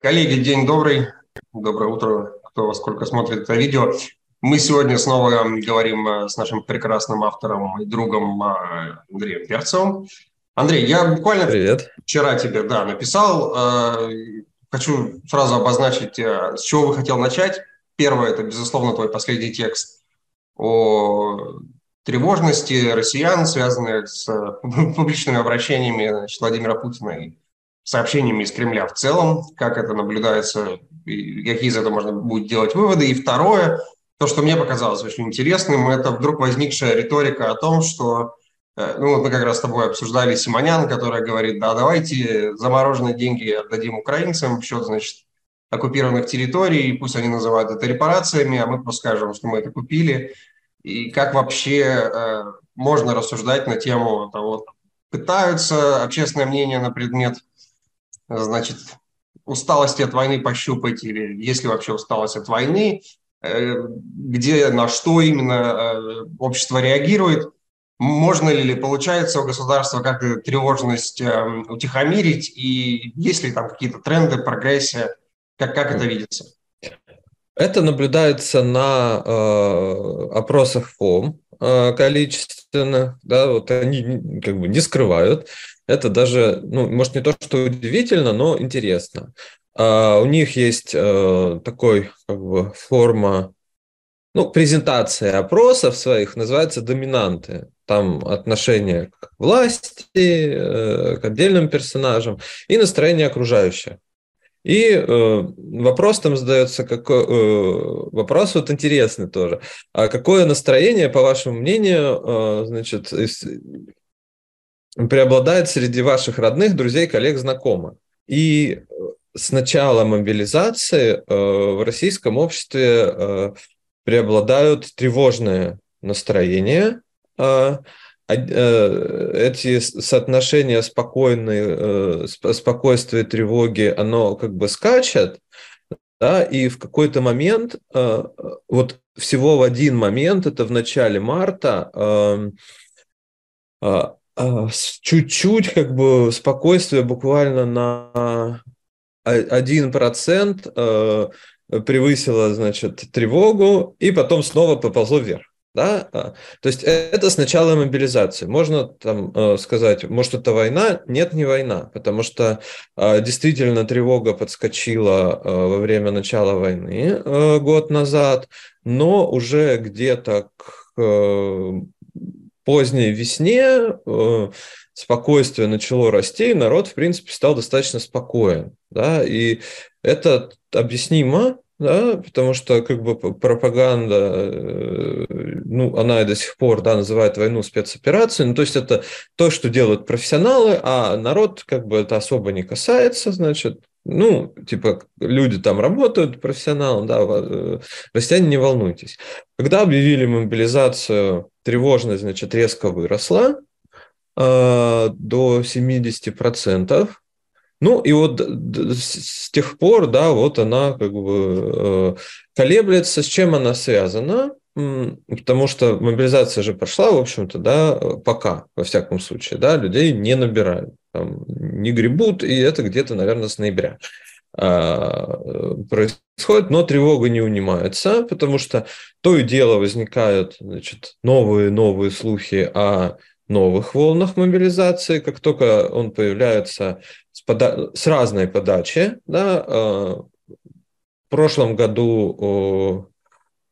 Коллеги, день добрый. Доброе утро, кто во сколько смотрит это видео. Мы сегодня снова говорим э, с нашим прекрасным автором и другом э, Андреем Перцевым. Андрей, я буквально Привет. вчера тебе да, написал. Э, хочу сразу обозначить, с чего бы хотел начать. Первое – это, безусловно, твой последний текст о тревожности россиян, связанных с публичными обращениями значит, Владимира Путина и сообщениями из Кремля в целом, как это наблюдается, какие из этого можно будет делать выводы. И второе, то, что мне показалось очень интересным, это вдруг возникшая риторика о том, что э, ну, вот мы как раз с тобой обсуждали Симонян, которая говорит, да, давайте замороженные деньги отдадим украинцам в счет, значит, оккупированных территорий, пусть они называют это репарациями, а мы просто скажем, что мы это купили. И как вообще э, можно рассуждать на тему того, пытаются общественное мнение на предмет значит, усталости от войны пощупать, или есть ли вообще усталость от войны, э, где, на что именно э, общество реагирует, можно ли, получается у государства как-то тревожность э, утихомирить, и есть ли там какие-то тренды, прогрессия, как, как это видится? Это наблюдается на э, опросах ФОМ э, количественных, да, вот они как бы не скрывают, это даже, ну, может, не то, что удивительно, но интересно. А у них есть э, такой, как бы, форма, ну, презентация опросов своих, называется доминанты. Там отношение к власти, э, к отдельным персонажам и настроение окружающих. И э, вопрос там задается, какой, э, вопрос вот интересный тоже. А какое настроение, по вашему мнению, э, значит, преобладает среди ваших родных, друзей, коллег, знакомых. И э, с начала мобилизации э, в российском обществе э, преобладают тревожные настроения. Эти соотношения спокойной, спокойствия, тревоги, оно как бы скачет, да, и в какой-то момент, вот всего в один момент, это в начале марта, а, чуть-чуть как бы спокойствие буквально на 1% э, превысило, значит, тревогу, и потом снова поползло вверх. Да? А, то есть э, это сначала мобилизации. Можно там э, сказать, может это война? Нет, не война, потому что действительно тревога подскочила во время начала войны год назад, но уже где-то к поздней весне э, спокойствие начало расти, и народ, в принципе, стал достаточно спокоен. Да? И это объяснимо, да, потому что как бы пропаганда, э, ну, она и до сих пор, да, называет войну спецоперацией, ну, то есть это то, что делают профессионалы, а народ как бы это особо не касается, значит, ну, типа, люди там работают, профессионалы, да, э, россияне, не волнуйтесь. Когда объявили мобилизацию, тревожность, значит, резко выросла э, до 70%. Ну, и вот с тех пор, да, вот она как бы э, колеблется. С чем она связана? Потому что мобилизация же прошла, в общем-то, да, пока, во всяком случае, да, людей не набирают там, не гребут, и это где-то, наверное, с ноября а, происходит, но тревога не унимается, потому что то и дело возникают значит, новые новые слухи о новых волнах мобилизации, как только он появляется пода- с разной подачи. Да, а, в прошлом году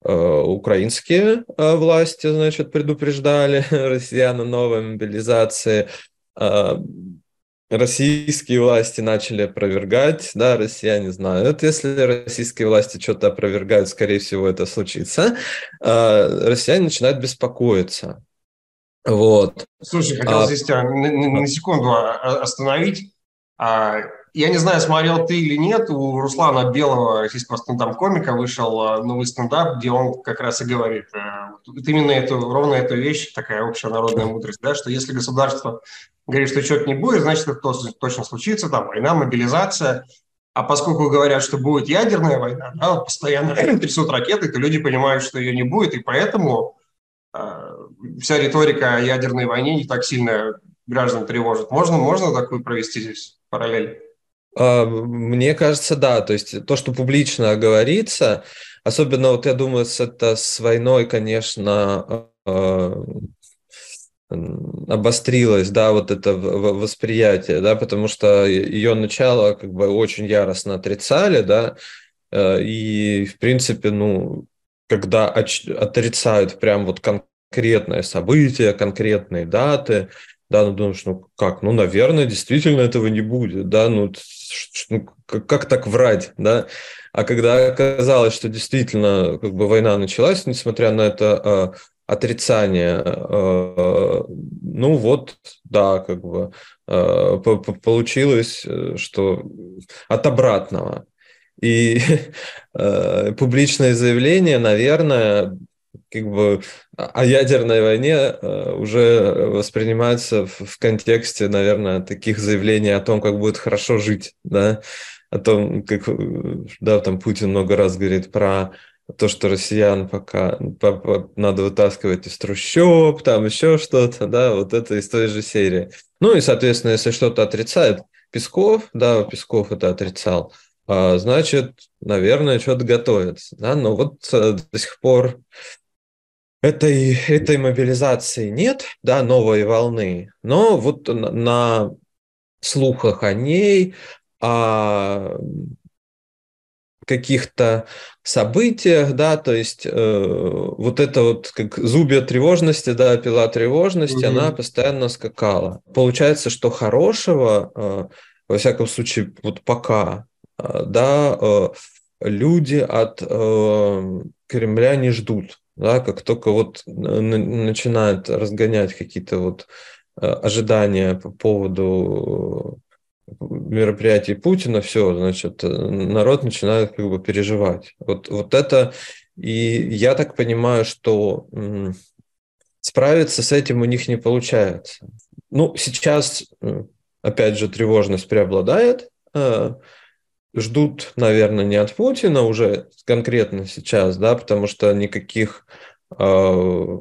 украинские власти значит, предупреждали россиян о новой мобилизации. А, российские власти начали опровергать, да, россияне знают, если российские власти что-то опровергают, скорее всего, это случится, а, россияне начинают беспокоиться. Вот. Слушай, хотел а, здесь тебя на, на, на секунду остановить. А, я не знаю, смотрел ты или нет, у Руслана Белого, российского стендап-комика, вышел новый стендап, где он как раз и говорит вот именно эту, ровно эту вещь, такая общая народная мудрость, да, что если государство говорит, что что-то не будет, значит, это точно случится, там, война, мобилизация. А поскольку говорят, что будет ядерная война, да, постоянно трясут ракеты, то люди понимают, что ее не будет, и поэтому э, вся риторика о ядерной войне не так сильно граждан тревожит. Можно, можно такую провести здесь параллель? А, мне кажется, да. То есть то, что публично говорится, особенно вот я думаю, это с войной, конечно, а, обострилось, да, вот это восприятие, да, потому что ее начало как бы очень яростно отрицали, да, э, и в принципе, ну, когда отрицают прям вот конкретное событие, конкретные даты, да, ну думаешь, ну как, ну, наверное, действительно этого не будет, да, ну, ну как, как так врать, да, а когда оказалось, что действительно как бы война началась, несмотря на это а, отрицание, а, ну вот, да, как бы а, получилось, э, что от обратного. И э, публичное заявление, наверное, как бы о ядерной войне э, уже воспринимается в, контексте, наверное, таких заявлений о том, как будет хорошо жить, да, о том, как, да, там Путин много раз говорит про то, что россиян пока надо вытаскивать из трущоб, там еще что-то, да, вот это из той же серии. Ну и, соответственно, если что-то отрицает Песков, да, Песков это отрицал, а, значит, наверное, что-то готовится, да, но вот э, до сих пор этой, этой мобилизации нет, да, новой волны, но вот на, на слухах о ней, о каких-то событиях, да, то есть э, вот это вот как зубья тревожности, да, пила тревожности, mm она постоянно скакала. Получается, что хорошего, э, во всяком случае, вот пока, э, да, э, люди от э, Кремля не ждут да, как только вот начинают разгонять какие-то вот э, ожидания по поводу мероприятий Путина, все, значит, э, народ начинает как бы переживать. Вот, вот это, и я так понимаю, что справиться с этим у них не получается. Ну, сейчас, опять же, тревожность преобладает, э, ждут, наверное, не от Путина уже конкретно сейчас, да, потому что никаких э,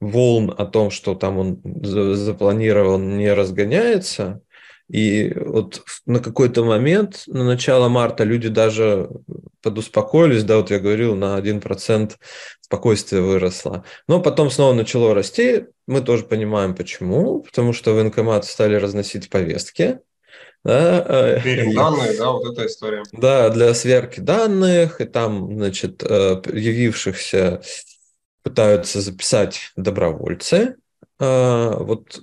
волн о том, что там он запланировал, не разгоняется. И вот на какой-то момент, на начало марта, люди даже подуспокоились, да, вот я говорил, на 1% спокойствие выросло. Но потом снова начало расти. Мы тоже понимаем, почему. Потому что военкоматы стали разносить повестки, да, э, данные, да, вот эта история. Да, для сверки данных, и там, значит, э, явившихся пытаются записать добровольцы. Э, вот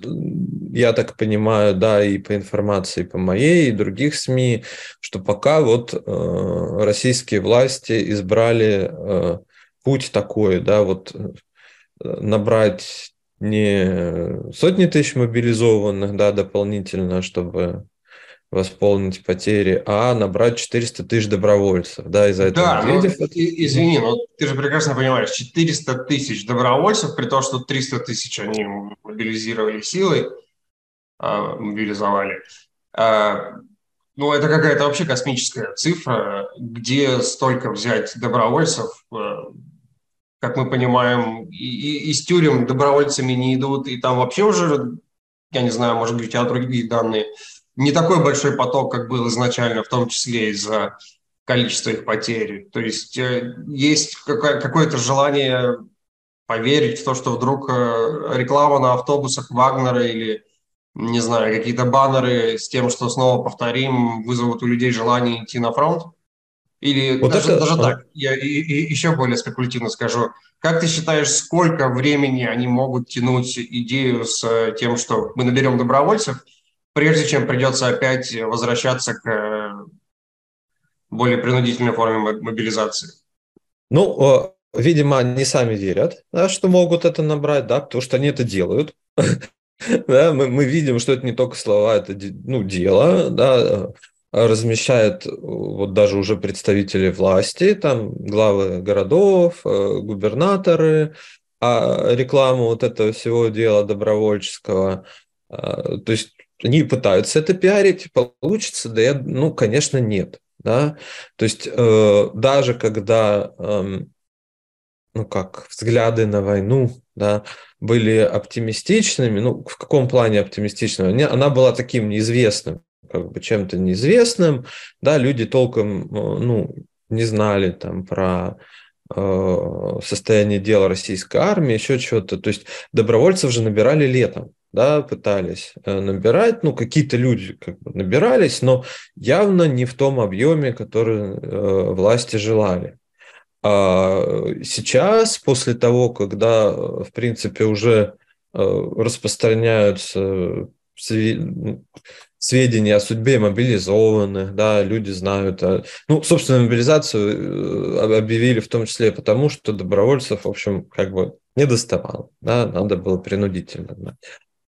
я так понимаю, да, и по информации по моей, и других СМИ, что пока вот российские власти избрали путь такой, да, вот набрать не сотни тысяч мобилизованных, да, дополнительно, чтобы восполнить потери, а набрать 400 тысяч добровольцев. Да, из-за этого. Да, ну, извини, но ты же прекрасно понимаешь, 400 тысяч добровольцев, при том, что 300 тысяч они мобилизировали силой, а, мобилизовали. А, ну, это какая-то вообще космическая цифра, где столько взять добровольцев, а, как мы понимаем, и, и, из тюрем добровольцами не идут, и там вообще уже, я не знаю, может быть, у тебя другие данные – не такой большой поток, как был изначально, в том числе из-за количества их потерь. То есть э, есть какое-то желание поверить в то, что вдруг э, реклама на автобусах Вагнера или, не знаю, какие-то баннеры с тем, что снова повторим, вызовут у людей желание идти на фронт? Или вот даже, это... даже так, я и, и еще более спекулятивно скажу. Как ты считаешь, сколько времени они могут тянуть идею с э, тем, что мы наберем добровольцев, прежде чем придется опять возвращаться к э, более принудительной форме мобилизации? Ну, видимо, они сами верят, да, что могут это набрать, да, потому что они это делают. да, мы, мы видим, что это не только слова, это ну, дело, да, размещают вот даже уже представители власти, там главы городов, э, губернаторы, а рекламу вот этого всего дела добровольческого. То есть они пытаются это пиарить, получится, да я, ну, конечно, нет. Да? То есть э, даже когда, э, ну как, взгляды на войну да, были оптимистичными, ну в каком плане оптимистичными? Она была таким неизвестным как бы чем-то неизвестным, да, люди толком, ну, не знали там про состояние дела российской армии, еще что-то. То есть добровольцев же набирали летом да, пытались э, набирать, ну, какие-то люди как бы набирались, но явно не в том объеме, который э, власти желали. А сейчас, после того, когда, в принципе, уже э, распространяются сведения о судьбе мобилизованных, да, люди знают. Ну, собственно, мобилизацию объявили в том числе потому, что добровольцев, в общем, как бы не доставало, да, надо было принудительно.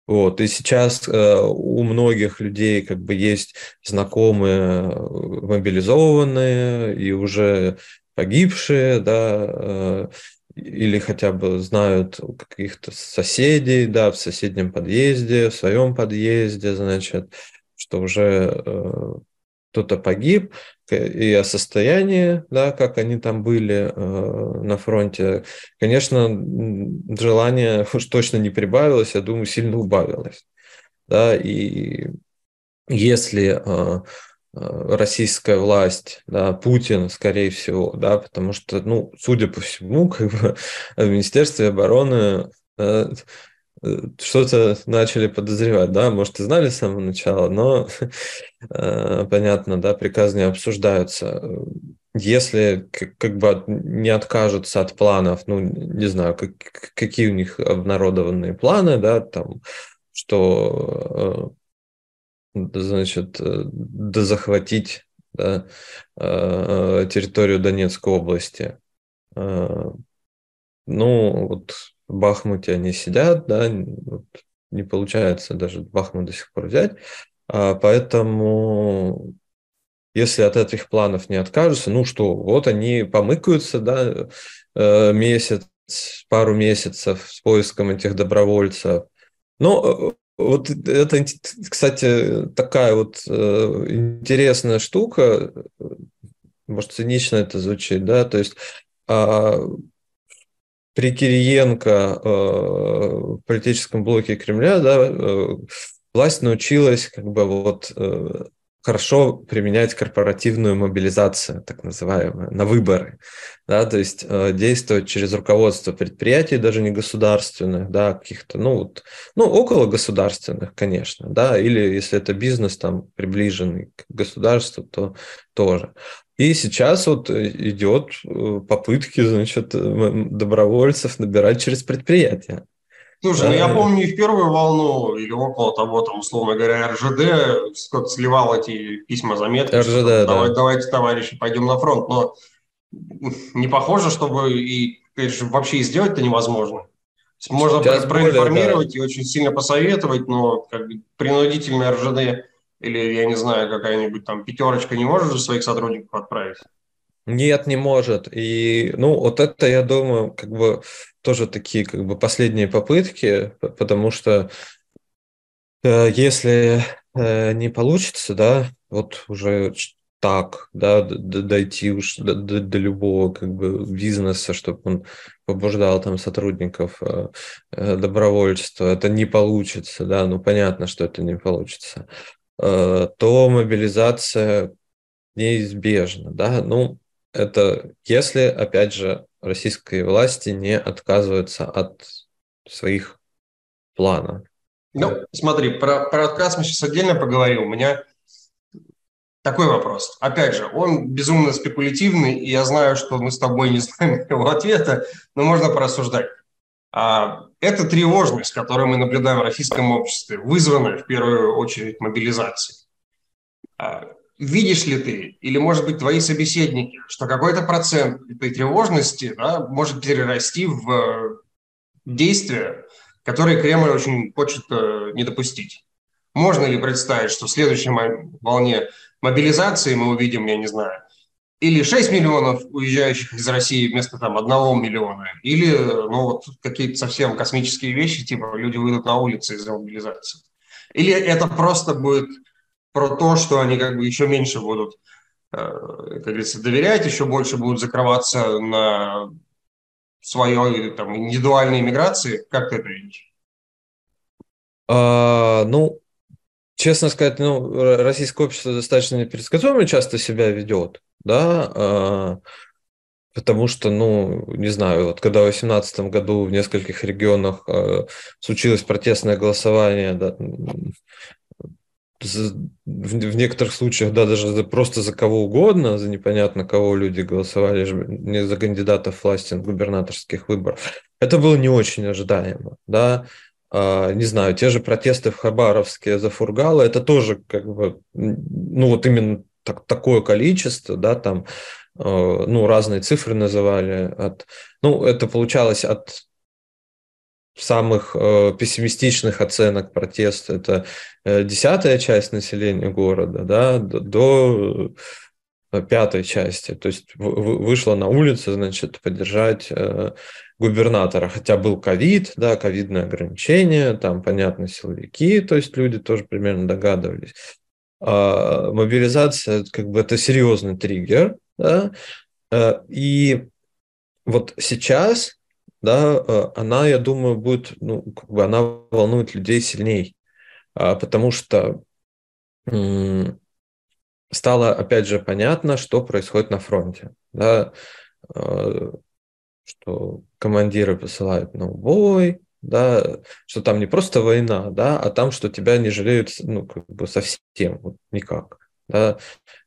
Вот, и сейчас э, у многих людей как бы есть знакомые э, мобилизованные и уже погибшие, да, э, или хотя бы знают каких-то соседей, да, в соседнем подъезде, в своем подъезде, значит, что уже э, кто-то погиб, и о состоянии, да, как они там были э, на фронте, конечно, желание уж точно не прибавилось, я думаю, сильно убавилось. Да, и если э, э, российская власть, да, Путин, скорее всего, да, потому что, ну, судя по всему, как бы в Министерстве обороны э, что-то начали подозревать, да, может, и знали с самого начала, но э, понятно, да, приказы не обсуждаются. Если как бы не откажутся от планов, ну, не знаю, как, какие у них обнародованные планы, да, там, что, э, значит, э, да захватить да, территорию Донецкой области. Ну, вот в Бахмуте они сидят, да, вот не получается даже Бахмут до сих пор взять, а поэтому если от этих планов не откажутся, ну что, вот они помыкаются, да, э, месяц, пару месяцев с поиском этих добровольцев. Но э, вот это, кстати, такая вот э, интересная штука, может, цинично это звучит, да, то есть а, при Кириенко э, в политическом блоке Кремля да, э, власть научилась как бы вот э, хорошо применять корпоративную мобилизацию, так называемую, на выборы. Да, то есть э, действовать через руководство предприятий, даже не государственных, да, каких-то, ну, вот, ну, около государственных, конечно, да, или если это бизнес там приближенный к государству, то тоже. И сейчас вот э, идет э, попытки, значит, добровольцев набирать через предприятия. Слушай, ну я помню в первую волну, или около того, там, условно говоря, РЖД сливал эти письма, заметки, РЖД, что, да. Давай, давайте, товарищи, пойдем на фронт, но не похоже, чтобы и конечно, вообще и сделать-то невозможно. Можно Сейчас проинформировать более, да. и очень сильно посоветовать, но как бы принудительно РЖД или, я не знаю, какая-нибудь там пятерочка не может же своих сотрудников отправить? Нет, не может. И, ну, вот это, я думаю, как бы тоже такие как бы последние попытки, потому что э, если э, не получится, да, вот уже так, да, дойти уж до, до, до любого как бы бизнеса, чтобы он побуждал там сотрудников э, э добровольчества, это не получится, да, ну понятно, что это не получится. Э, то мобилизация неизбежна. Да? Ну, это если, опять же, российские власти не отказываются от своих планов. Ну, смотри, про, про отказ мы сейчас отдельно поговорим. У меня такой вопрос. Опять же, он безумно спекулятивный, и я знаю, что мы с тобой не знаем его ответа, но можно порассуждать. А, эта тревожность, которую мы наблюдаем в российском обществе, вызвана в первую очередь мобилизацией. А, видишь ли ты, или, может быть, твои собеседники, что какой-то процент этой тревожности да, может перерасти в действия, которые Кремль очень хочет э, не допустить? Можно ли представить, что в следующей волне мобилизации мы увидим, я не знаю, или 6 миллионов уезжающих из России вместо там 1 миллиона, или ну, вот какие-то совсем космические вещи, типа люди выйдут на улицы из-за мобилизации. Или это просто будет про то, что они как бы еще меньше будут, э, как говорится, доверять, еще больше будут закрываться на своей там, индивидуальной иммиграции. Как ты это видишь? А, ну, честно сказать, ну, российское общество достаточно непредсказуемо часто себя ведет, да, а, потому что, ну, не знаю, вот когда в 2018 году в нескольких регионах а, случилось протестное голосование, да, в некоторых случаях, да, даже просто за кого угодно, за непонятно кого люди голосовали, не за кандидатов власти на губернаторских выборах. Это было не очень ожидаемо, да. А, не знаю, те же протесты в Хабаровске за Фургала, это тоже как бы, ну вот именно так, такое количество, да, там, а, ну, разные цифры называли, от, ну, это получалось от самых э, пессимистичных оценок протеста это э, десятая часть населения города, да, до, до э, пятой части. То есть вышла на улицу, значит, поддержать э, губернатора, хотя был ковид, да, ковидные ограничения, там, понятно, силовики, то есть люди тоже примерно догадывались. А мобилизация, как бы, это серьезный триггер, да, э, и вот сейчас да, э, она, я думаю, будет, ну, как бы она волнует людей сильней, а, потому что стало, опять же, понятно, что происходит на фронте, да, что командиры посылают на убой, да, что там не просто война, да, а там, что тебя не жалеют, ну, как бы совсем, вот никак, да,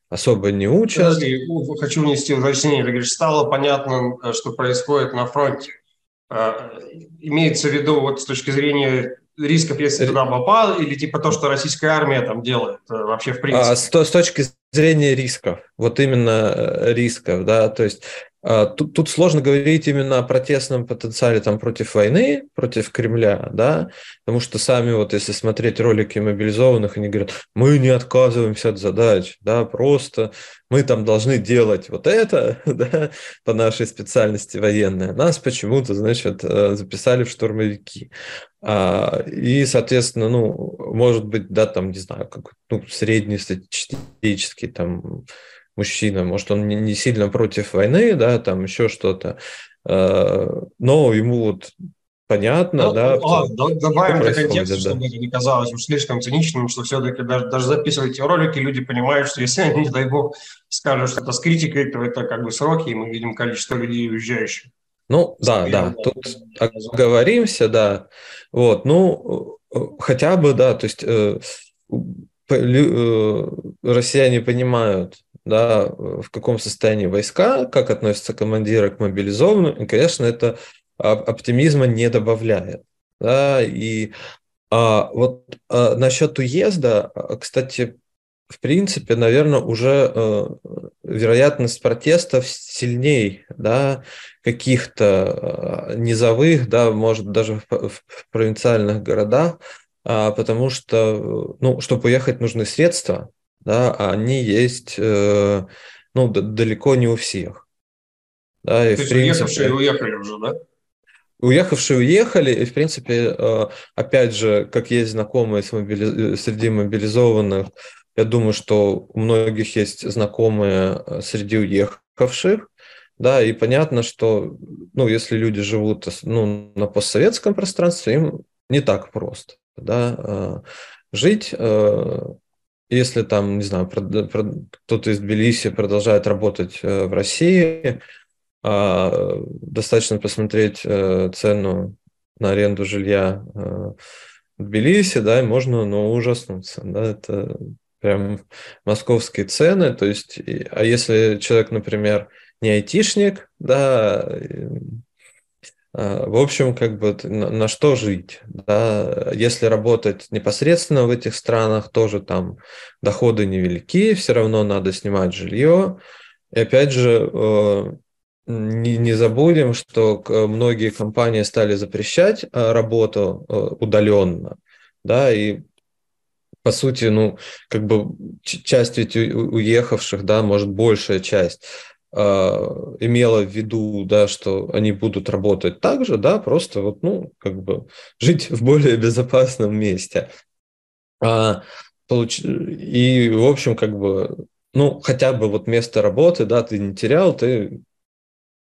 особо не учат. Подожди, хочу внести уточнение. Ты говоришь, стало понятно, э, что происходит на фронте. А, имеется в виду вот с точки зрения рисков, если туда попал, или типа то, что российская армия там делает э, вообще в принципе? А, с, с точки зрения рисков, вот именно э, рисков, да, то есть а, тут, тут сложно говорить именно о протестном потенциале там, против войны, против Кремля, да, потому что сами вот если смотреть ролики мобилизованных, они говорят, мы не отказываемся от задач, да, просто мы там должны делать вот это, да, по нашей специальности военной. Нас почему-то, значит, э, записали в штурмовики. А, и, соответственно, ну, может быть, да, там, не знаю, как ну, среднестатистический там мужчина, может, он не сильно против войны, да, там еще что-то, э, но ему вот понятно, ну, да. А, добавим для контекста, да. чтобы это не казалось уж слишком циничным, что все-таки даже, даже записывая эти ролики, люди понимают, что если они, не дай бог, скажут что-то с критикой, то это как бы сроки, и мы видим количество людей уезжающих. Ну, да, да, тут оговоримся, да. Вот, ну, э, хотя бы, да, то есть э, россияне понимают, да, в каком состоянии войска, как относятся командиры к мобилизованным, и, конечно, это оптимизма не добавляет. Да, и а, вот а, насчет уезда, а, кстати, в принципе, наверное, уже э, вероятность протестов сильней, да, каких-то э, низовых, да, может, даже в, в провинциальных городах, а, потому что, ну, чтобы уехать, нужны средства, да, они есть э, ну, далеко не у всех. Да, и То есть принципе, уехавшие уехали уже, да? Уехавшие уехали, и, в принципе, э, опять же, как есть знакомые среди мобилизованных, я думаю, что у многих есть знакомые э, среди уехавших, да, и понятно, что, ну, если люди живут ну, на постсоветском пространстве, им не так просто, да, жить если там, не знаю, кто-то из Тбилиси продолжает работать э, в России, а, достаточно посмотреть э, цену на аренду жилья э, в Тбилиси, да, и можно, ну, ужаснуться, да, это прям московские цены, то есть, а если человек, например, не айтишник, да, в общем, как бы на, на что жить, да, если работать непосредственно в этих странах, тоже там доходы невелики, все равно надо снимать жилье. И опять же, э, не, не забудем, что многие компании стали запрещать э, работу э, удаленно, да, и по сути, ну, как бы часть ведь уехавших, да, может, большая часть, имела в виду, да, что они будут работать так же, да, просто вот, ну, как бы жить в более безопасном месте. А, получ... И, в общем, как бы, ну, хотя бы вот место работы, да, ты не терял, ты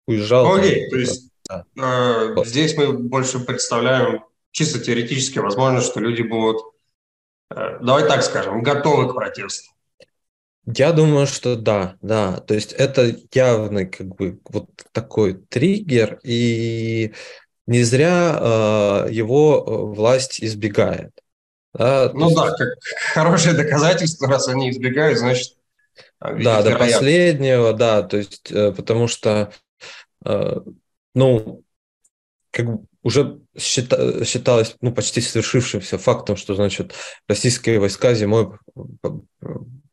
уезжал. Окей, okay, то есть да. э, здесь мы больше представляем чисто теоретически возможно, что люди будут э, давай так скажем, готовы к протесту? Я думаю, что да, да. То есть это явный как бы вот такой триггер, и не зря э, его э, власть избегает. Да, ну есть... да, как хорошее доказательство, раз они избегают, значит... А, да, до последнего, да, то есть э, потому что, э, ну, как бы уже счита, считалось ну, почти свершившимся фактом, что, значит, российские войска зимой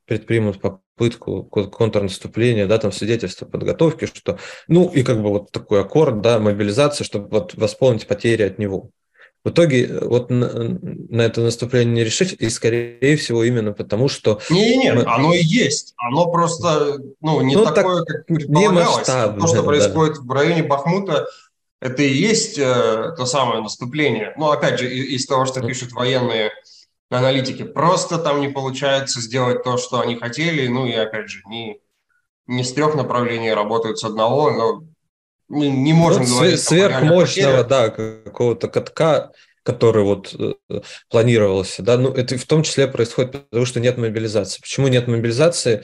предпримут попытку контрнаступления, да, там свидетельство подготовки, что, ну, и как бы вот такой аккорд, да, мобилизация, чтобы вот восполнить потери от него. В итоге э, вот на, на это наступление не решить, и скорее всего именно потому, что... Не, нет, мы... оно и есть. Оно просто ну, не ну, такое, так, как предполагалось. То, что происходит да. в районе Бахмута, это и есть э, то самое наступление. Ну, опять же, из, из того, что пишут военные аналитики. Просто там не получается сделать то, что они хотели. Ну и опять же, не, не с трех направлений работают с одного, но мы не можем ну, говорить... Сверхмощного, да, какого-то катка, который вот э, планировался, да, ну это в том числе происходит потому, что нет мобилизации. Почему нет мобилизации?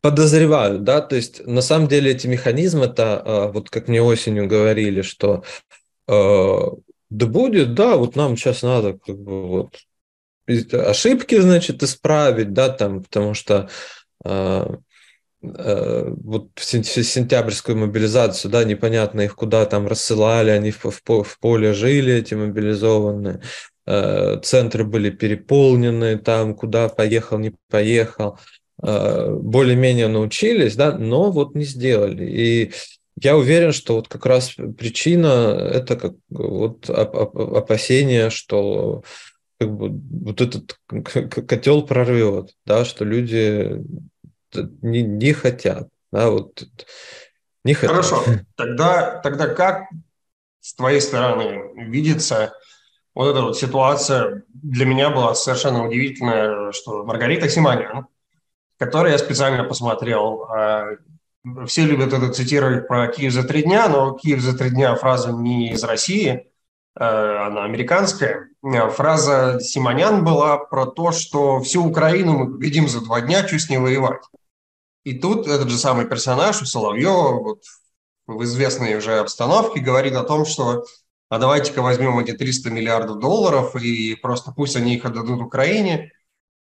Подозреваю, да, то есть на самом деле эти механизмы-то, а, вот как мне осенью говорили, что э, да будет, да, вот нам сейчас надо как бы вот ошибки, значит, исправить, да, там, потому что э, э, вот сентябрьскую мобилизацию, да, непонятно их куда там рассылали, они в, в, в поле жили, эти мобилизованные, э, центры были переполнены, там куда поехал, не поехал, э, более-менее научились, да, но вот не сделали. И я уверен, что вот как раз причина это как вот опасение, что как бы вот этот котел прорвет, да, что люди не, не хотят, да, вот не хотят. Хорошо, тогда, тогда как с твоей стороны видится вот эта вот ситуация? Для меня была совершенно удивительная, что Маргарита Симонян, которую я специально посмотрел, а, все любят это цитировать про Киев за три дня, но Киев за три дня фраза не из России, Э, она американская. Э, фраза Симонян была про то, что всю Украину мы победим за два дня, чуть с ней воевать. И тут этот же самый персонаж у Соловьева вот, в известной уже обстановке говорит о том, что а давайте-ка возьмем эти 300 миллиардов долларов и просто пусть они их отдадут Украине,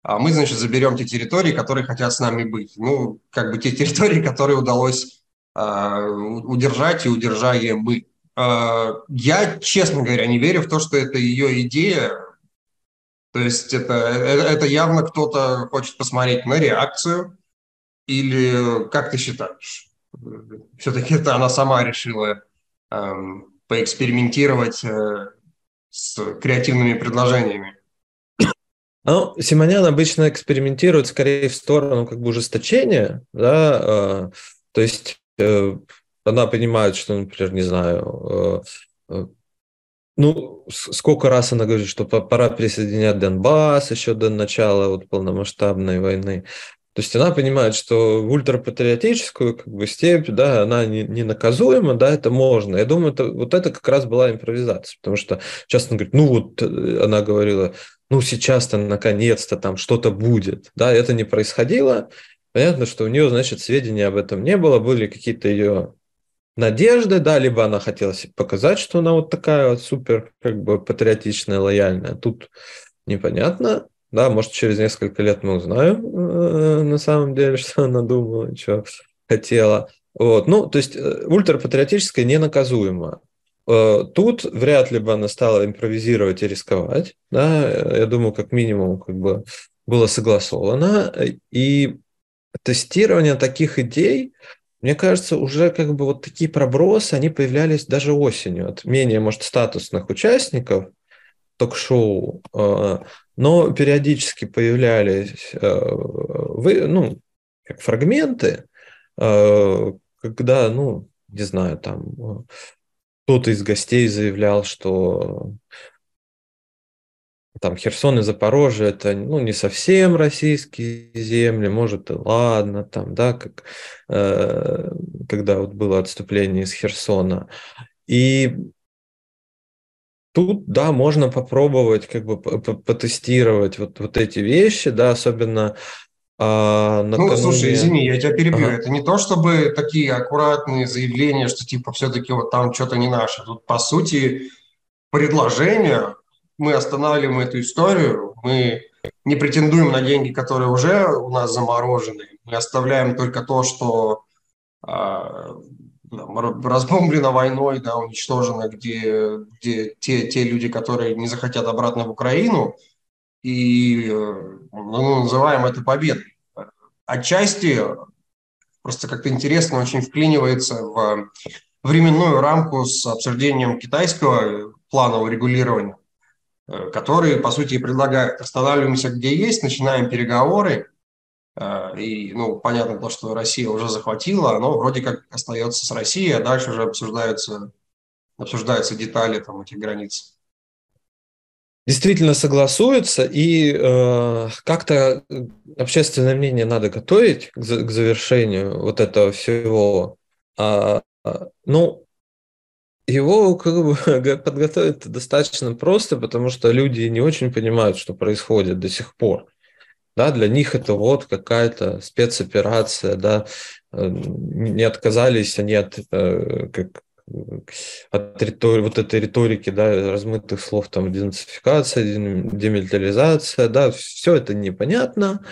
а мы, значит, заберем те территории, которые хотят с нами быть. Ну, как бы те территории, которые удалось э, удержать и удержаем мы. А, я, честно говоря, не верю в то, что это ее идея. То есть это, э, это явно кто-то хочет посмотреть на реакцию. Или как ты считаешь? Все-таки это она сама решила эм, поэкспериментировать э, с креативными предложениями. Ну, Симонян обычно экспериментирует скорее в сторону как бы ужесточения, да, э, то есть э, она понимает, что, например, не знаю, э, э, ну, сколько раз она говорит, что пора присоединять Донбасс еще до начала вот полномасштабной войны. То есть она понимает, что в ультрапатриотическую как бы, степь, да, она не, не наказуема, да, это можно. Я думаю, это, вот это как раз была импровизация, потому что часто она говорит, ну вот э, она говорила, ну сейчас-то наконец-то там что-то будет, да, это не происходило. Понятно, что у нее, значит, сведений об этом не было, были какие-то ее надежды, да, либо она хотела показать, что она вот такая вот супер, как бы патриотичная, лояльная. Тут непонятно, да, может, через несколько лет мы узнаем э, на самом деле, что она думала, что хотела. Вот, ну, то есть э, ультрапатриотическая ненаказуема. Э, тут вряд ли бы она стала импровизировать и рисковать, да, я думаю, как минимум, как бы было согласовано, и тестирование таких идей, мне кажется, уже как бы вот такие пробросы, они появлялись даже осенью. От менее, может, статусных участников ток-шоу, э, но периодически появлялись э, ну, как фрагменты, э, когда, ну, не знаю, там кто-то из гостей заявлял, что там Херсон и Запорожье это ну, не совсем российские земли, может и ладно, там, да, как, э, когда вот было отступление из Херсона. И тут, да, можно попробовать как бы потестировать вот, вот эти вещи, да, особенно а, накануне... Ну, слушай, извини, я тебя перебью. Ага. Это не то, чтобы такие аккуратные заявления, что типа все-таки вот там что-то не наше. Тут, по сути, предложение, мы останавливаем эту историю, мы не претендуем на деньги, которые уже у нас заморожены. Мы оставляем только то, что а, разбомблено войной, да, уничтожено, где, где те, те люди, которые не захотят обратно в Украину, и э, ну, называем это победой. Отчасти просто как-то интересно очень вклинивается в временную рамку с обсуждением китайского плана урегулирования, э, который, по сути, предлагает останавливаемся где есть, начинаем переговоры, э, и, ну, понятно то, что Россия уже захватила, оно вроде как остается с Россией, а дальше уже обсуждаются, обсуждаются детали там, этих границ. Действительно согласуются, и э, как-то общественное мнение надо готовить к, к завершению вот этого всего. А, ну, его как бы подготовить достаточно просто, потому что люди не очень понимают, что происходит до сих пор. Да, для них это вот какая-то спецоперация, да, э, не отказались они от, э, как от риторики, вот этой риторики, да, размытых слов, там, денацификация, демилитаризация, да, все это непонятно.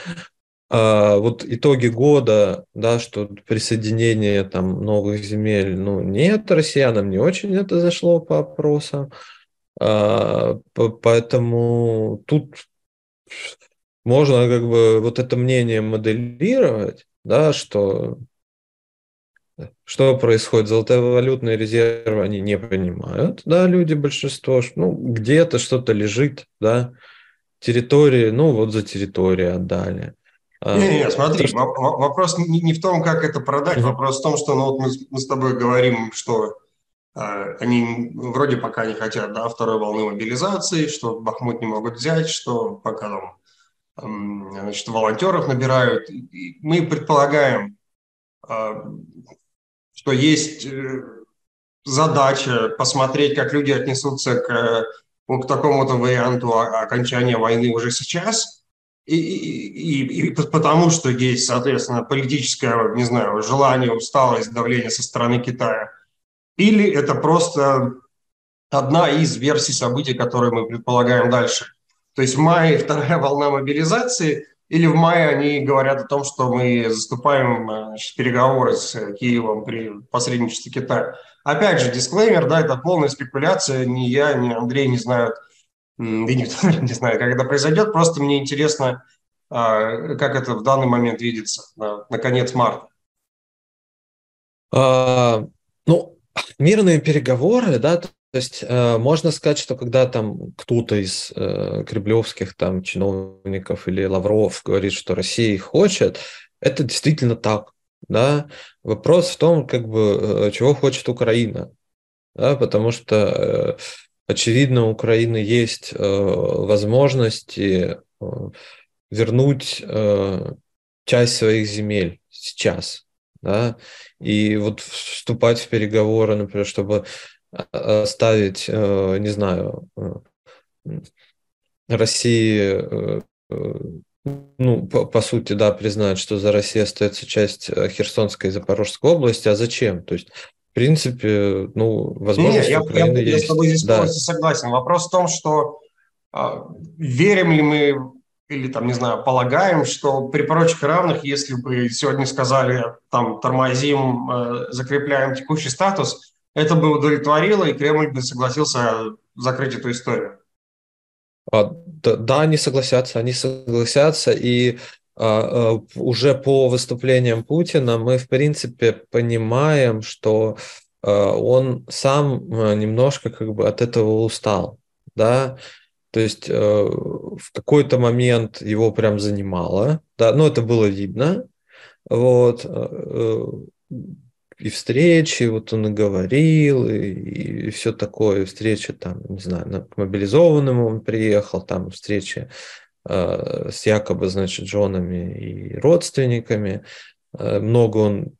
А вот итоги года, да, что присоединение там новых земель, ну, нет, россиянам не очень это зашло по опросам. А, поэтому тут можно как бы вот это мнение моделировать, да, что что происходит? Золотовалютные резервы они не понимают, да, люди, большинство, ну, где-то что-то лежит, да, территории, ну, вот за территорию отдали. А, не, не, смотри, То, вопрос не, не в том, как это продать, uh-huh. вопрос в том, что ну, вот мы, мы с тобой говорим, что э, они вроде пока не хотят да, второй волны мобилизации, что Бахмут не могут взять, что пока там э, значит, волонтеров набирают. И мы предполагаем, э, что есть э, задача посмотреть, как люди отнесутся к, ну, к такому-то варианту окончания войны уже сейчас, и, и, и потому что есть, соответственно, политическое, не знаю, желание, усталость, давление со стороны Китая, или это просто одна из версий событий, которые мы предполагаем дальше. То есть в мае вторая волна мобилизации – или в мае они говорят о том, что мы заступаем э, значит, переговоры с Киевом при посредничестве Китая. Опять же, дисклеймер, да, это полная спекуляция. Ни я, ни Андрей не знают, никто не знает, как это произойдет. Просто мне интересно, а, как это в данный момент видится на, на конец марта. А, ну, мирные переговоры, да, то есть э, можно сказать, что когда там кто-то из э, кремлевских там чиновников или Лавров говорит, что Россия хочет, это действительно так. Да? Вопрос в том, как бы, э, чего хочет Украина. Да? Потому что, э, очевидно, у Украины есть э, возможности э, вернуть э, часть своих земель сейчас. Да? И вот вступать в переговоры, например, чтобы оставить, не знаю, России, ну, по, по сути, да, признать, что за Россией остается часть Херсонской и Запорожской области, а зачем? То есть, в принципе, ну, возможно, Нет, я, Украины я, есть. Я с тобой здесь да. полностью согласен. Вопрос в том, что а, верим ли мы или там, не знаю, полагаем, что при прочих равных, если бы сегодня сказали, там, тормозим, э, закрепляем текущий статус, это бы удовлетворило, и Кремль бы согласился закрыть эту историю. А, да, да, они согласятся, они согласятся, и уже по выступлениям Путина мы, в принципе, понимаем, что а, он сам а, немножко как бы от этого устал, да, то есть а, в какой-то момент его прям занимало, да, ну это было видно, вот, э, и встречи, вот он и говорил, и, и все такое, встреча там, не знаю, мобилизованным он приехал, там встречи э, с якобы, значит, женами и родственниками, э, много он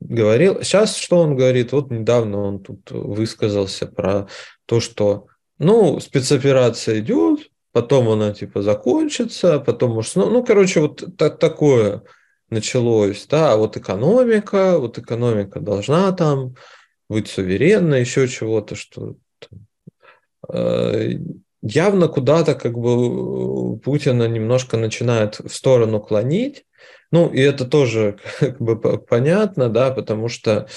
говорил. Сейчас что он говорит? Вот недавно он тут высказался про то, что ну, спецоперация идет, потом она типа закончится, потом может, ну, ну короче, вот так, такое началось, да, а вот экономика, вот экономика должна там быть суверенна, еще чего-то, что э, явно куда-то как бы Путина немножко начинает в сторону клонить, ну и это тоже как бы понятно, да, потому что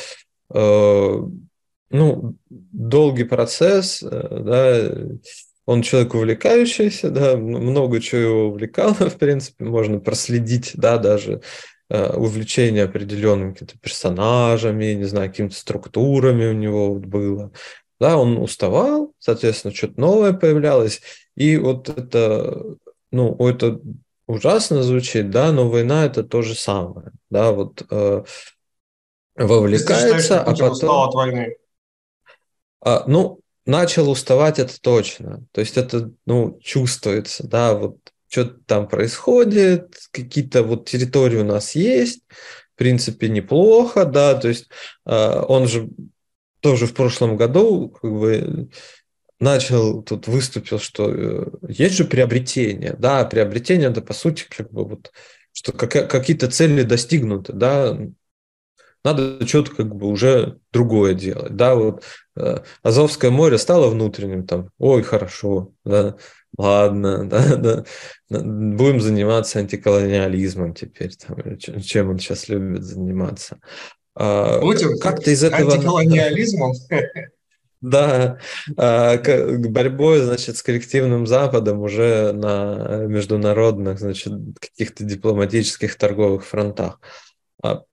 э, ну долгий процесс, э, да, он человек увлекающийся, да, много чего его увлекало, в принципе, можно проследить, да, даже э, увлечение определенными какими-то персонажами, не знаю, какими-то структурами у него вот было. Да, он уставал, соответственно, что-то новое появлялось, и вот это, ну, это ужасно звучит, да, но война это то же самое, да, вот э, вовлекается, считаешь, а потом... устал от войны? А, ну, начал уставать, это точно. То есть это, ну, чувствуется, да, вот что-то там происходит, какие-то вот территории у нас есть, в принципе, неплохо, да, то есть э, он же тоже в прошлом году как бы начал, тут выступил, что э, есть же приобретение, да, приобретение, да, по сути, как бы вот, что какие-то цели достигнуты, да, надо что-то как бы уже другое делать. Да, вот э, Азовское море стало внутренним, там, ой, хорошо, да, ладно, да, да, будем заниматься антиколониализмом теперь, там, чем он сейчас любит заниматься. А, Путин как-то из этого... Антиколониализмом? Да, а, борьбой, значит, с коллективным Западом уже на международных, значит, каких-то дипломатических торговых фронтах. А,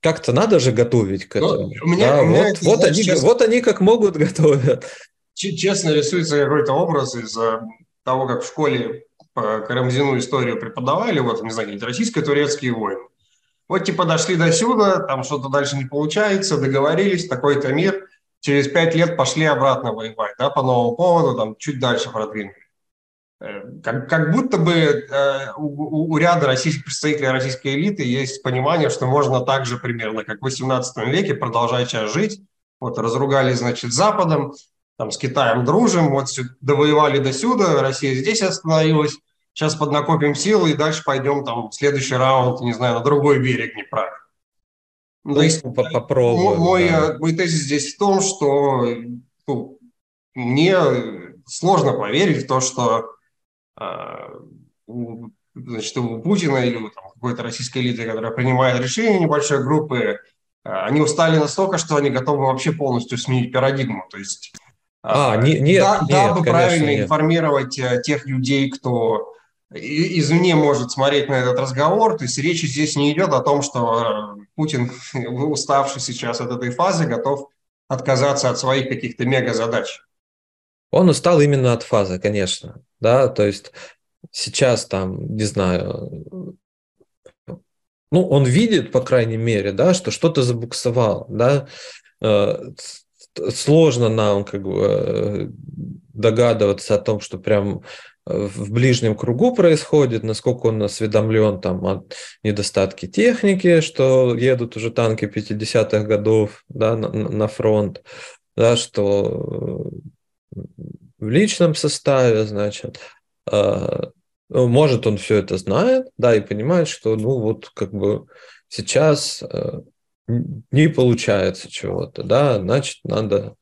как-то надо же готовить к ну, этому. Ну, у меня, да, у меня вот, это, вот, знаешь, они, честно, вот они как могут готовят. Честно рисуется какой-то образ из того, как в школе по Карамзину историю преподавали, вот, не знаю, российско-турецкие войны. Вот типа дошли до сюда, там что-то дальше не получается, договорились, такой-то мир, через пять лет пошли обратно воевать, да, по новому поводу, там чуть дальше продвинули. Э, как, как будто бы э, у, у ряда российских представителей российской элиты есть понимание, что можно так же примерно, как в 18 веке, продолжать сейчас жить. Вот разругались, значит, Западом, там с Китаем дружим, вот довоевали до сюда, Россия здесь остановилась, сейчас поднакопим силы и дальше пойдем там в следующий раунд, не знаю, на другой берег Днепра. Ну, То есть попробуем, мой, да. мой тезис здесь в том, что ну, мне сложно поверить в то, что а, значит, у Путина или у какой-то российской элиты, которая принимает решения небольшой группы, а, они устали настолько, что они готовы вообще полностью сменить парадигму. То есть, а, не, нет, да, нет, дабы правильно нет. информировать э, тех людей, кто извне может смотреть на этот разговор, то есть речь здесь не идет о том, что э, Путин, уставший сейчас от этой фазы, готов отказаться от своих каких-то мега-задач. Он устал именно от фазы, конечно, да, то есть сейчас там, не знаю, ну, он видит, по крайней мере, да, что что-то забуксовало, да, э, сложно нам как бы э, догадываться о том, что прям в ближнем кругу происходит, насколько он осведомлен там о недостатке техники, что едут уже танки 50-х годов да, на, на фронт, да, что в личном составе, значит, а, ну, может, он все это знает, да, и понимает, что, ну, вот, как бы сейчас э, не получается чего-то, да, значит, надо э,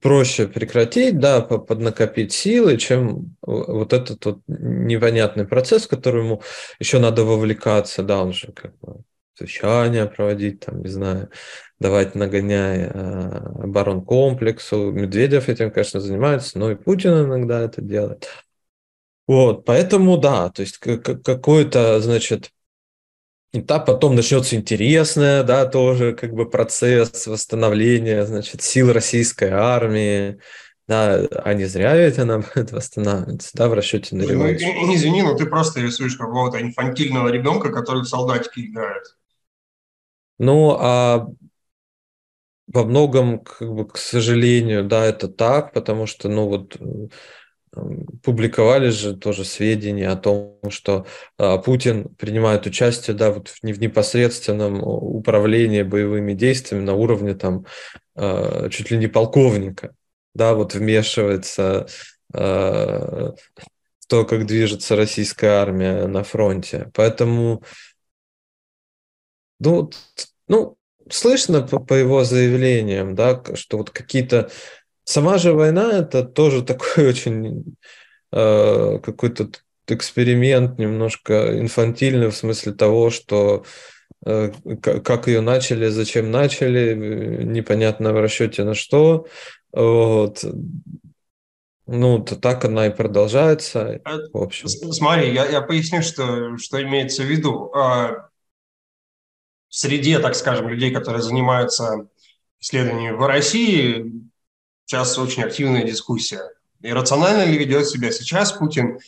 проще прекратить, да, поднакопить силы, чем вот этот вот непонятный процесс, в которому еще надо вовлекаться, да, он же как бы совещания проводить, там, не знаю, давать нагоняй э, оборонкомплексу. Медведев этим, конечно, занимается, но и Путин иногда это делает. Вот, поэтому да, то есть какой-то, значит, этап потом начнется интересное, да, тоже как бы процесс восстановления, значит, сил российской армии, да, а не зря ведь она будет восстанавливаться, да, в расчете на револьвер. Ну, извини, но ты просто рисуешь какого-то инфантильного ребенка, который в солдатике играет. Ну, а во многом, как бы, к сожалению, да, это так, потому что, ну, вот публиковали же тоже сведения о том, что а, Путин принимает участие, да, вот в непосредственном управлении боевыми действиями на уровне там а, чуть ли не полковника, да, вот вмешивается в то, как движется российская армия на фронте. Поэтому, ну, ну слышно по, по его заявлениям, да, что вот какие-то... Сама же война – это тоже такой очень э, какой-то эксперимент немножко инфантильный в смысле того, что э, как ее начали, зачем начали, непонятно в расчете на что. Вот. Ну, то так она и продолжается. А, в общем. Смотри, я, я поясню, что, что имеется в виду. А, в среде, так скажем, людей, которые занимаются исследованиями в России, сейчас очень активная дискуссия. Иррационально ли ведет себя сейчас Путин,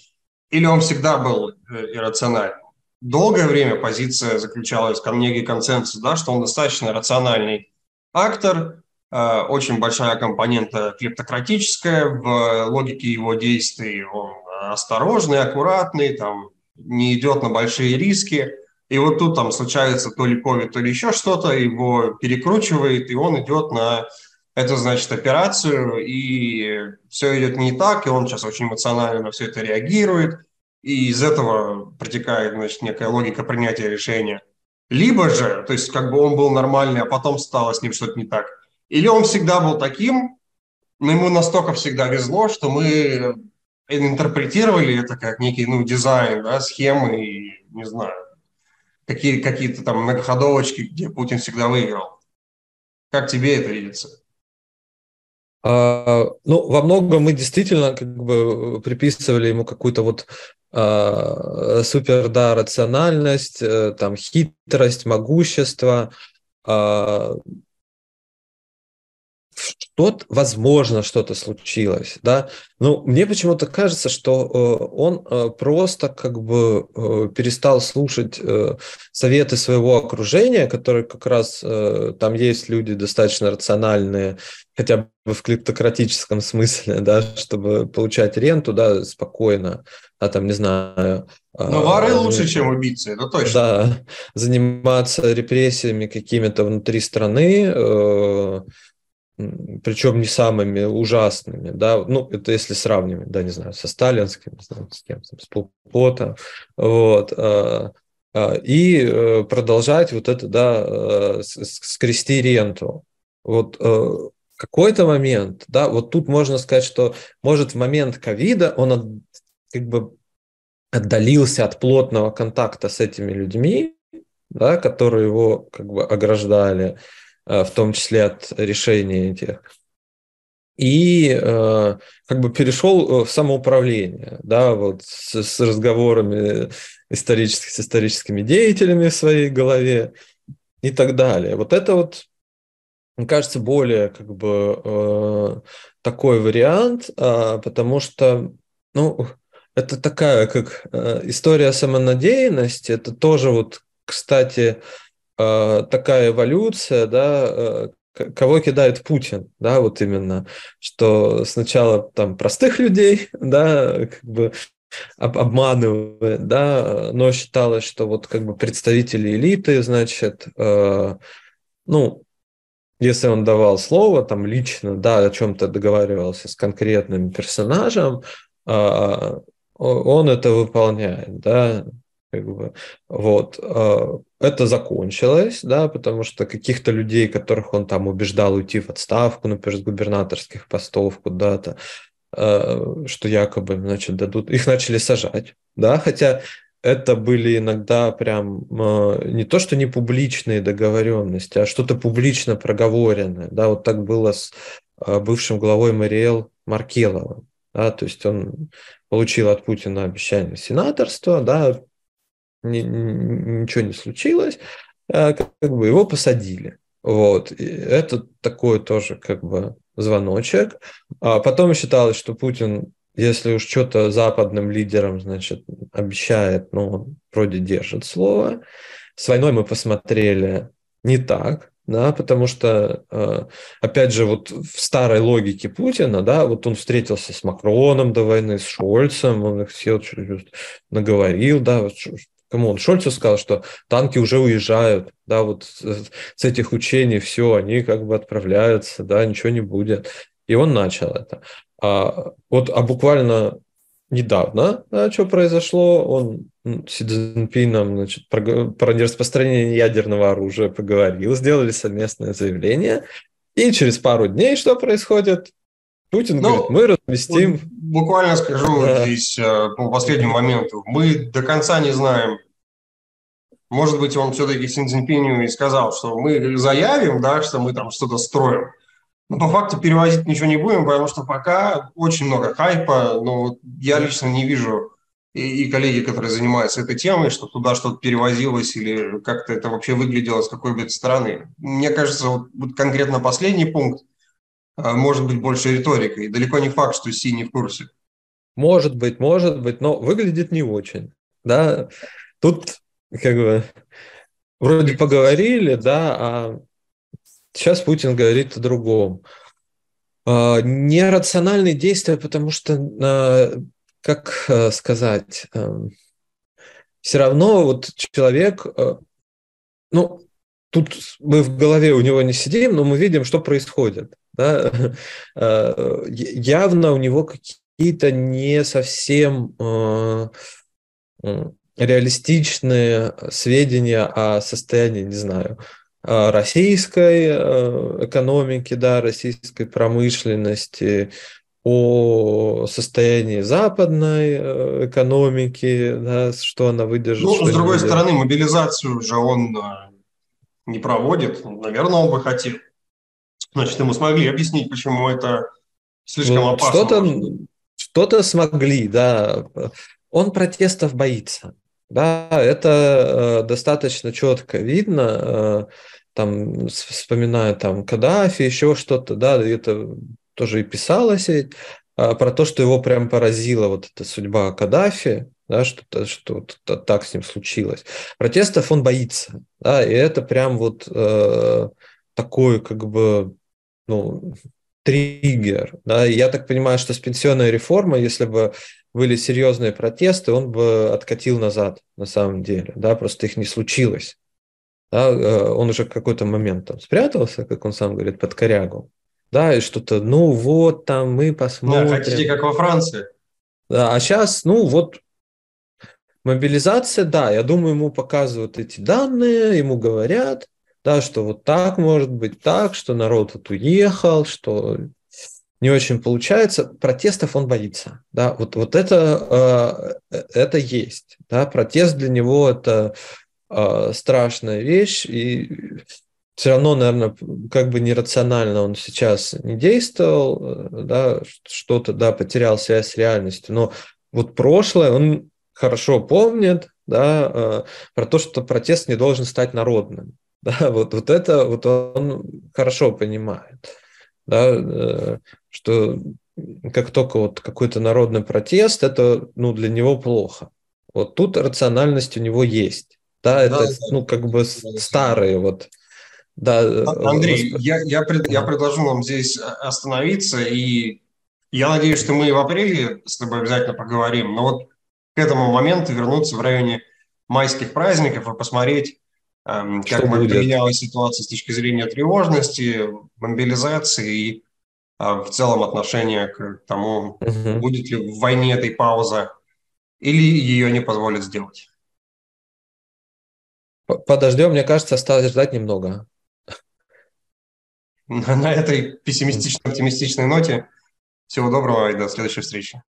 или он всегда был э, иррациональным? Долгое время позиция заключалась, ко некий консенсус, да, что он достаточно рациональный актор, э, очень большая компонента клептократическая, в логике его действий он осторожный, аккуратный, там, не идет на большие риски – и вот тут там случается то ли ковид, то ли еще что-то, его перекручивает, и он идет на эту, значит, операцию, и все идет не так, и он сейчас очень эмоционально на все это реагирует, и из этого протекает, значит, некая логика принятия решения. Либо же, то есть как бы он был нормальный, а потом стало с ним что-то не так. Или он всегда был таким, но ему настолько всегда везло, что мы интерпретировали это как некий ну, дизайн, да, схемы, и, не знаю, какие, какие-то там многоходовочки, где Путин всегда выиграл. Как тебе это видится? А, ну, во многом мы действительно как бы приписывали ему какую-то вот а, супер, да, рациональность, а, там, хитрость, могущество, а, что-то, возможно, что-то случилось, да. Ну, мне почему-то кажется, что э, он э, просто как бы э, перестал слушать советы своего окружения, которые как раз там есть люди достаточно рациональные, хотя бы в клиптократическом смысле, да, чтобы получать ренту, да, спокойно, а там, не знаю... Но воры лучше, чем убийцы, это точно. Да, заниматься репрессиями какими-то внутри страны, причем не самыми ужасными, да, ну, это если сравнивать, да, не знаю, со сталинским, не знаю, с кем, с Полпота, вот, а, а, и э, продолжать вот это, да, э, скрести ренту. Вот э, какой-то момент, да, вот тут можно сказать, что, может, в момент ковида он как бы отдалился от плотного контакта с этими людьми, да, которые его как бы ограждали, Э, в том числе от решения этих. И э, как бы перешел в самоуправление, да, вот с, с разговорами исторических, с историческими деятелями в своей голове и так далее. Вот это вот, мне кажется, более как бы э, такой вариант, э, потому что, ну, это такая как э, история самонадеянности, это тоже вот, кстати, Э, такая эволюция, да, э, кого кидает Путин, да, вот именно, что сначала там простых людей, да, как бы обманывает, да, но считалось, что вот как бы представители элиты, значит, э, ну, если он давал слово там лично, да, о чем-то договаривался с конкретным персонажем, э, он это выполняет, да, как бы, вот. А, это закончилось, да, потому что каких-то людей, которых он там убеждал уйти в отставку, например, с губернаторских постов куда-то, а, что якобы, значит, дадут, их начали сажать, да, хотя это были иногда прям а, не то, что не публичные договоренности, а что-то публично проговоренное, да, вот так было с бывшим главой Мариэл Маркеловым, да, то есть он получил от Путина обещание сенаторства, да, ничего не случилось, а как, бы его посадили. Вот. И это такой тоже как бы звоночек. А потом считалось, что Путин, если уж что-то западным лидерам, значит, обещает, ну, он вроде держит слово. С войной мы посмотрели не так, да, потому что, а, опять же, вот в старой логике Путина, да, вот он встретился с Макроном до войны, с Шольцем, он их все наговорил, да, Кому он Шольцу сказал, что танки уже уезжают, да, вот с этих учений все, они как бы отправляются, да, ничего не будет. И он начал это. А, вот, а буквально недавно, да, что произошло, он Си Цзиньпином значит, про, про нераспространение ядерного оружия поговорил, сделали совместное заявление, и через пару дней что происходит? Путин ну, говорит, мы разместим... Буквально скажу да. здесь э, по последнему моменту. Мы до конца не знаем, может быть, он все-таки Си Цзиньпиню и сказал, что мы заявим, да, что мы там что-то строим, но по факту перевозить ничего не будем, потому что пока очень много хайпа, но я лично не вижу и, и коллеги, которые занимаются этой темой, что туда что-то перевозилось или как-то это вообще выглядело с какой-то стороны. Мне кажется, вот, вот конкретно последний пункт может быть больше риторикой. Далеко не факт, что Си не в курсе. Может быть, может быть, но выглядит не очень. Да, тут как бы вроде поговорили, да, а сейчас Путин говорит о другом. А, нерациональные действия, потому что, а, как а, сказать, все равно вот человек, ну, тут мы в голове у него не сидим, но мы видим, что происходит. Да? Явно у него какие-то не совсем реалистичные сведения о состоянии, не знаю, российской э, экономики, да, российской промышленности, о состоянии западной э, экономики, да, что она выдержит. Ну, с другой выдержит. стороны, мобилизацию же он э, не проводит. Наверное, он бы хотел. Значит, ему смогли объяснить, почему это слишком ну, опасно. Что-то, что-то смогли, да. Он протестов боится. Да, это э, достаточно четко видно, э, там, вспоминая там Каддафи, еще что-то, да, это тоже и писалось э, про то, что его прям поразила вот эта судьба Каддафи, да, что, что вот так с ним случилось. Протестов он боится, да, и это прям вот э, такой как бы, ну, триггер. Да? я так понимаю, что с пенсионной реформой, если бы были серьезные протесты, он бы откатил назад на самом деле. Да? Просто их не случилось. Да? Э, он уже в какой-то момент там спрятался, как он сам говорит, под корягу. Да, и что-то, ну вот там мы посмотрим. Да, хотите, как во Франции. Да, а сейчас, ну вот, мобилизация, да, я думаю, ему показывают эти данные, ему говорят, да, что вот так может быть так, что народ вот уехал, что не очень получается, протестов он боится. Да, вот, вот это, э, это есть. Да, протест для него это э, страшная вещь, и все равно, наверное, как бы нерационально он сейчас не действовал, э, да, что-то, да, потерял связь с реальностью, но вот прошлое он хорошо помнит, да, про то, что протест не должен стать народным. Да, вот, вот это вот он хорошо понимает, да, э, что как только вот какой-то народный протест, это ну, для него плохо. Вот тут рациональность у него есть. Да, это да, ну как бы старые вот. Да, э, Андрей, восп... я, я, пред, я предложу вам здесь остановиться, и я надеюсь, что мы в апреле с тобой обязательно поговорим, но вот этому моменту вернуться в районе майских праздников и посмотреть, Эм, как будет? поменялась ситуация с точки зрения тревожности, мобилизации и а, в целом отношения к тому, угу. будет ли в войне этой пауза или ее не позволят сделать. Подождем, мне кажется, осталось ждать немного. На этой пессимистично-оптимистичной ноте всего доброго и до следующей встречи.